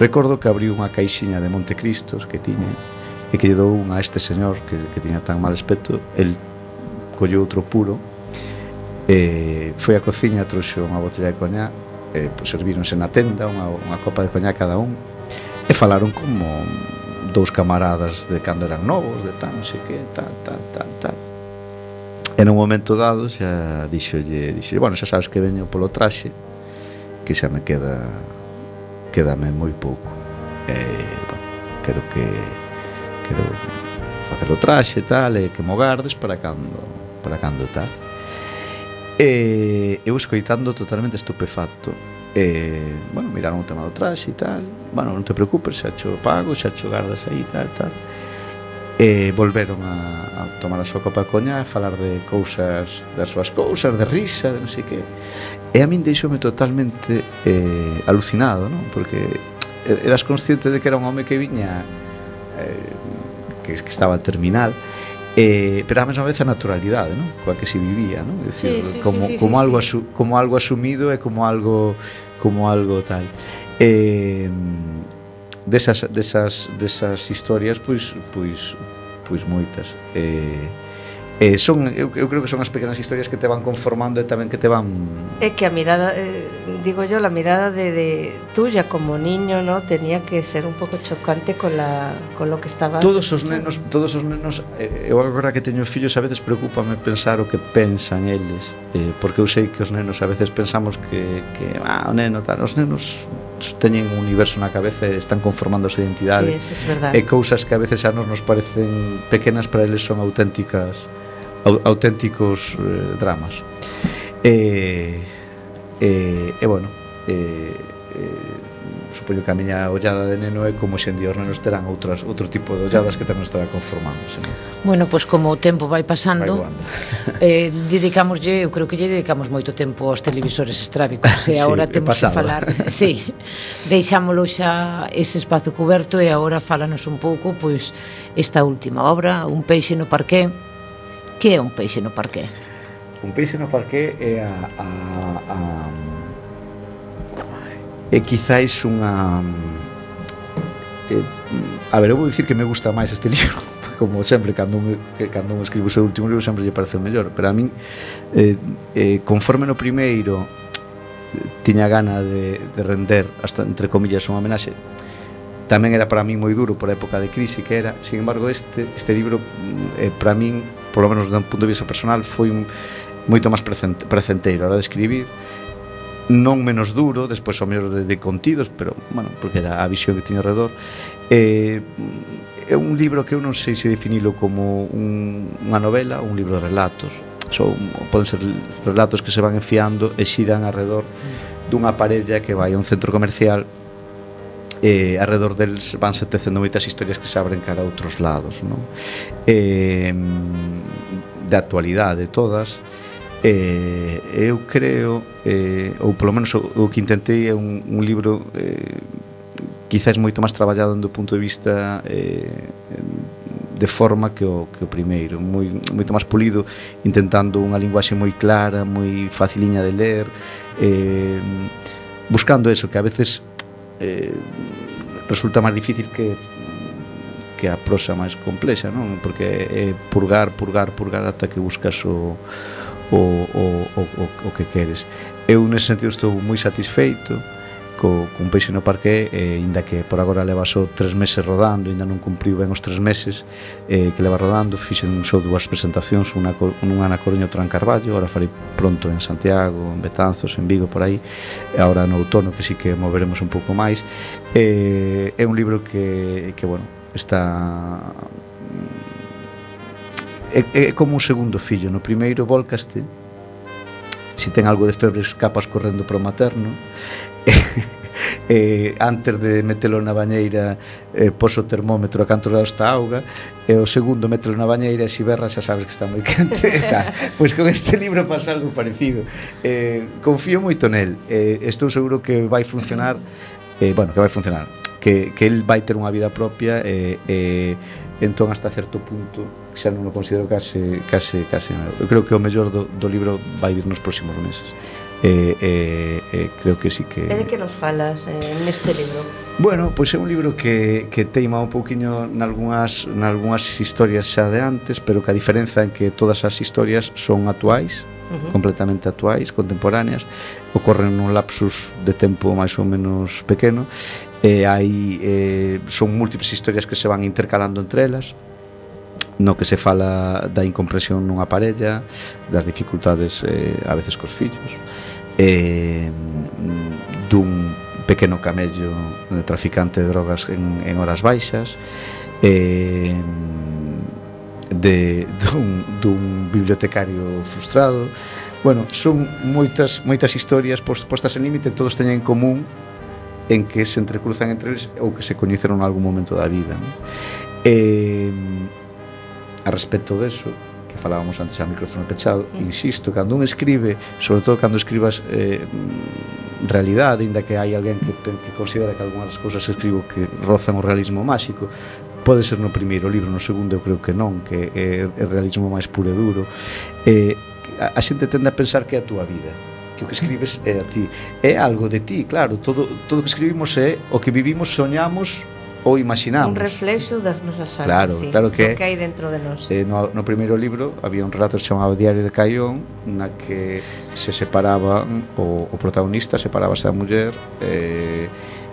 C: Recordo que abriu unha caixiña de Montecristos que tiña e que lle dou unha a este señor que, que tiña tan mal aspecto, el colleu outro puro e foi á cociña, trouxe unha botella de coñá e eh, pues, servíronse na tenda unha, unha copa de coñá cada un E falaron como dous camaradas de cando eran novos, de tal, non sei que, tal, tal, tal, tal. E nun momento dado xa dixolle, dixolle, bueno, xa sabes que veño polo traxe, que xa me queda quédame moi pouco. E, bueno, quero que quero facer o traxe e tal, e que mo gardes para cando, para cando tal. E eu escoitando totalmente estupefacto E, bueno, miraron o tema do traxe e tal. Bueno, non te preocupes, xa cho pago, xa cho gardas aí e tal, tal. E volveron a, a tomar a súa copa de coña A falar de cousas, das súas cousas, de risa, de non sei que. E a min deixoume totalmente eh, alucinado, non? Porque eras consciente de que era un home que viña eh, que, que estaba terminal eh, pero a mesma vez a naturalidade, non? Coa que se vivía, non? É dicir,
A: sí, sí,
C: como
A: sí, sí,
C: como
A: sí,
C: algo asu, como algo asumido e como algo como algo tal. Eh, desas desas desas historias pois pois pois moitas. Eh, Eh, son, eu, eu creo que son as pequenas historias que te van conformando e tamén que te van...
A: É que a mirada, eh, digo yo, la mirada de, de tuya como niño, ¿no? Tenía que ser un pouco chocante con, la, con lo que estaba...
C: Todos os nenos, todos os nenos, eh, eu agora que teño fillos a veces preocupame pensar o que pensan eles, eh, porque eu sei que os nenos a veces pensamos que, que ah, o neno tal, os nenos teñen un universo na cabeza e están conformando a súa identidade.
A: Sí, eso es verdad.
C: E cousas que a veces a nos nos parecen pequenas para eles son auténticas auténticos eh, dramas. E, e, e bueno, e, e, supoño que a miña ollada de neno é como xendíos nenos terán outras, outro tipo de olladas que tamén estará conformándose non?
G: Bueno, pois como o tempo vai pasando
C: vai
G: eh, dedicámoslle, eu creo que lle dedicamos moito tempo aos televisores estrábicos e sí,
C: agora
G: temos
C: pasado.
G: que falar sí, deixámolo xa ese espazo coberto e agora falanos un pouco pois esta última obra, Un peixe no parqué Que é un peixe no parqué?
C: Un peixe no parqué é a, a, a é quizáis unha é, a ver, eu vou dicir que me gusta máis este libro como sempre, cando un, cando un escribo o seu último libro sempre lle parece o mellor pero a min, eh, eh, conforme no primeiro tiña gana de, de render hasta entre comillas unha homenaxe tamén era para min moi duro por a época de crise que era, sin embargo este, este libro eh, para min por lo menos dun punto de vista personal, foi un, moito máis precenteiro a hora de escribir non menos duro, despois ao mellor de, de contidos, pero, bueno, porque era a visión que tiña alrededor. Eh, é un libro que eu non sei se definilo como un, unha novela ou un libro de relatos. Son, poden ser relatos que se van enfiando e xiran alrededor dunha parella que vai a un centro comercial eh, alrededor deles vanse tecendo moitas historias que se abren cara a outros lados non? Eh, de actualidade todas eh, eu creo eh, ou polo menos o, o que intentei é un, un libro eh, quizás moito máis traballado do punto de vista eh, de forma que o, que o primeiro moi, moito máis pulido intentando unha linguaxe moi clara moi faciliña de ler eh, buscando eso que a veces eh, resulta máis difícil que que a prosa máis complexa, non? Porque é purgar, purgar, purgar ata que buscas o o, o, o, o que queres. Eu nesse sentido estou moi satisfeito, co, cun peixe no parque e inda que por agora leva só tres meses rodando inda non cumpriu ben os tres meses eh, que leva rodando fixen só dúas presentacións unha, unha na Coruña outra en Carballo ahora farei pronto en Santiago en Betanzos, en Vigo, por aí ahora no outono que sí que moveremos un pouco máis. Eh, é un libro que, que bueno está é, é como un segundo fillo. No primeiro volcaste si ten algo de febres capas correndo para o materno. Eh, antes de metelo na bañeira eh, poso o termómetro a canto da está a auga e eh, o segundo metelo na bañeira e se berra xa sabes que está moi quente pois con este libro pasa algo parecido. Eh, confío moito nel eh, estou seguro que vai funcionar eh, bueno, que vai funcionar que, que el vai ter unha vida propia e eh, eh, entón hasta certo punto xa non o considero case, case, case eu creo que o mellor do, do libro vai vir nos próximos meses eh, eh, eh, creo que sí que...
A: E de que nos falas eh, neste libro?
C: Bueno, pois é un libro que, que teima un pouquiño nalgúnas, nalgúnas historias xa de antes, pero que a diferenza en que todas as historias son actuais, uh -huh. completamente actuais, contemporáneas, ocorren nun lapsus de tempo máis ou menos pequeno, e hai, eh, son múltiples historias que se van intercalando entre elas, no que se fala da incompresión nunha parella, das dificultades eh, a veces cos fillos, eh, dun pequeno camello eh, traficante de drogas en, en horas baixas, eh, de dun, dun bibliotecario frustrado. Bueno, son moitas moitas historias postas en límite, todos teñen en común en que se entrecruzan entre eles ou que se coñeceron en algún momento da vida. Non? Eh, a respecto deso, que falábamos antes a micrófono pechado, mm. insisto, cando un escribe, sobre todo cando escribas eh, realidade, inda que hai alguén que, que considera que algunhas cousas que escribo que rozan o realismo máxico, pode ser no primeiro libro, no segundo eu creo que non, que é, é realismo máis puro e duro. Eh, a, a xente tende a pensar que é a túa vida, que o que escribes é a ti. É algo de ti, claro, todo, todo o que escribimos é o que vivimos, soñamos, ou imaginamos.
A: Un reflexo das nosas almas,
C: claro,
A: sí,
C: claro que,
A: que hai dentro de nós.
C: Eh, no, no primeiro libro había un relato chamado Diario de Caión, na que se separaba o, o protagonista separábase da muller eh,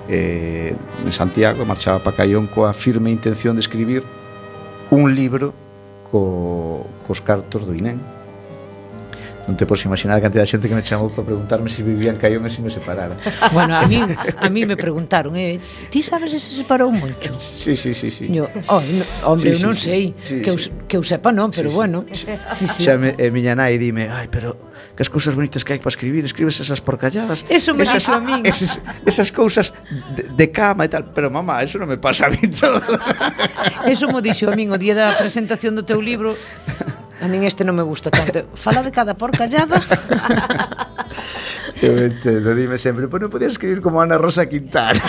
C: eh, en Santiago, marchaba para Caión coa firme intención de escribir un libro co, cos cartos do INEM non te podes imaginar a cantidad de xente que me chamou para preguntarme se si vivían caión e se me separara.
G: Bueno, a mí, a mí me preguntaron, eh, ti sabes se se separou moito?
C: Sí, sí, sí, sí.
G: Yo, oh, no, hombre, sí, sí, eu non sí, sei, sí, que, eu, que eu sepa non, pero sí, bueno. Sí,
C: sí. sí. Xa me, e miña nai dime, ai, pero que as cousas bonitas que hai para escribir, escribes esas porcalladas.
G: Eso me esas, a min.
C: Esas, esas cousas de, de cama e tal, pero mamá, eso non me pasa a mí todo.
G: Eso mo dixo a min o día da presentación do teu libro, A min este non me gusta tanto. Fala de cada porcallada.
C: Eu entendo, dime sempre, pois non podías escribir como Ana Rosa Quintana.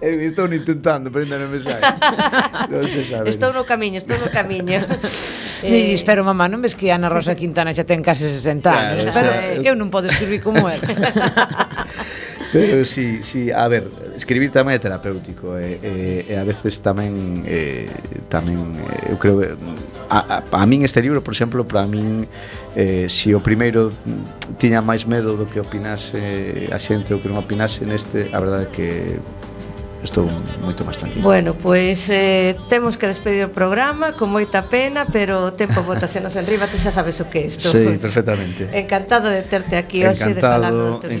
C: Eu estou intentando, pero ainda non me sai. Non se sabe.
A: Estou no camiño, estou no camiño.
G: Eh... E espero, mamá, non ves que Ana Rosa Quintana xa ten case 60 anos? Claro, pero eu non podo escribir como ela.
C: Pero si, si, a ver, escribir tamén é terapéutico e, e, e a veces tamén eh, tamén eh, eu creo que a, a, a min este libro, por exemplo, para min eh, si o primeiro tiña máis medo do que opinase a xente ou que non opinase neste, a verdade é que estou moito máis tranquilo.
A: Bueno, pois eh, temos que despedir o programa con moita pena, pero o tempo botasenos en riba, ti xa sabes o que é isto.
C: Sí, perfectamente.
A: Encantado de terte aquí hoxe de falando do teu